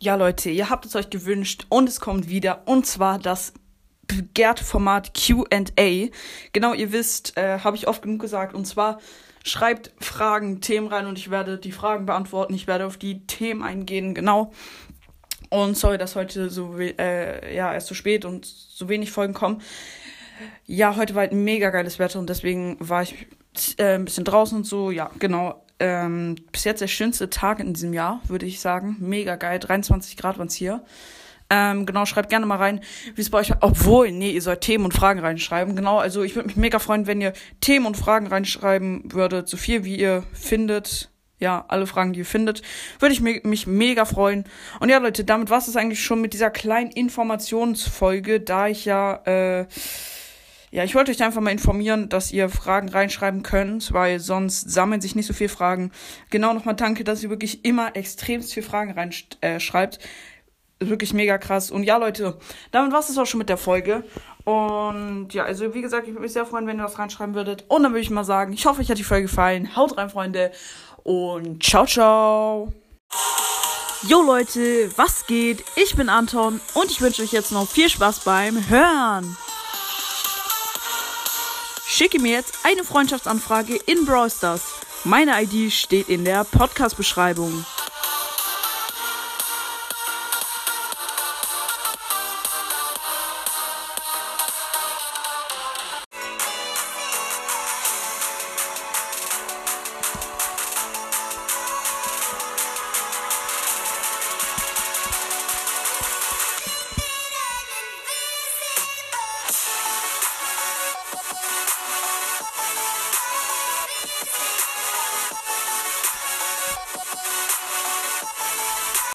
Ja, Leute, ihr habt es euch gewünscht und es kommt wieder. Und zwar das begehrte Format QA. Genau, ihr wisst, äh, habe ich oft genug gesagt. Und zwar schreibt Fragen, Themen rein und ich werde die Fragen beantworten. Ich werde auf die Themen eingehen. Genau. Und sorry, dass heute so äh, ja erst so spät und so wenig Folgen kommen. Ja, heute war halt ein mega geiles Wetter und deswegen war ich äh, ein bisschen draußen und so. Ja, genau ähm, bis jetzt der schönste Tag in diesem Jahr, würde ich sagen. Mega geil. 23 Grad waren es hier. Ähm, genau, schreibt gerne mal rein, wie es bei euch, obwohl, nee, ihr sollt Themen und Fragen reinschreiben. Genau, also ich würde mich mega freuen, wenn ihr Themen und Fragen reinschreiben würdet, so viel wie ihr findet. Ja, alle Fragen, die ihr findet, würde ich mich mega freuen. Und ja, Leute, damit war es eigentlich schon mit dieser kleinen Informationsfolge, da ich ja, äh, ja, ich wollte euch einfach mal informieren, dass ihr Fragen reinschreiben könnt, weil sonst sammeln sich nicht so viele Fragen. Genau nochmal danke, dass ihr wirklich immer extremst viele Fragen reinschreibt. Äh, wirklich mega krass. Und ja, Leute, damit war es auch schon mit der Folge. Und ja, also wie gesagt, ich würde mich sehr freuen, wenn ihr was reinschreiben würdet. Und dann würde ich mal sagen, ich hoffe, euch hat die Folge gefallen. Haut rein, Freunde. Und ciao, ciao. Jo Leute, was geht? Ich bin Anton und ich wünsche euch jetzt noch viel Spaß beim Hören. Schicke mir jetzt eine Freundschaftsanfrage in Brawl Stars. Meine ID steht in der Podcast-Beschreibung.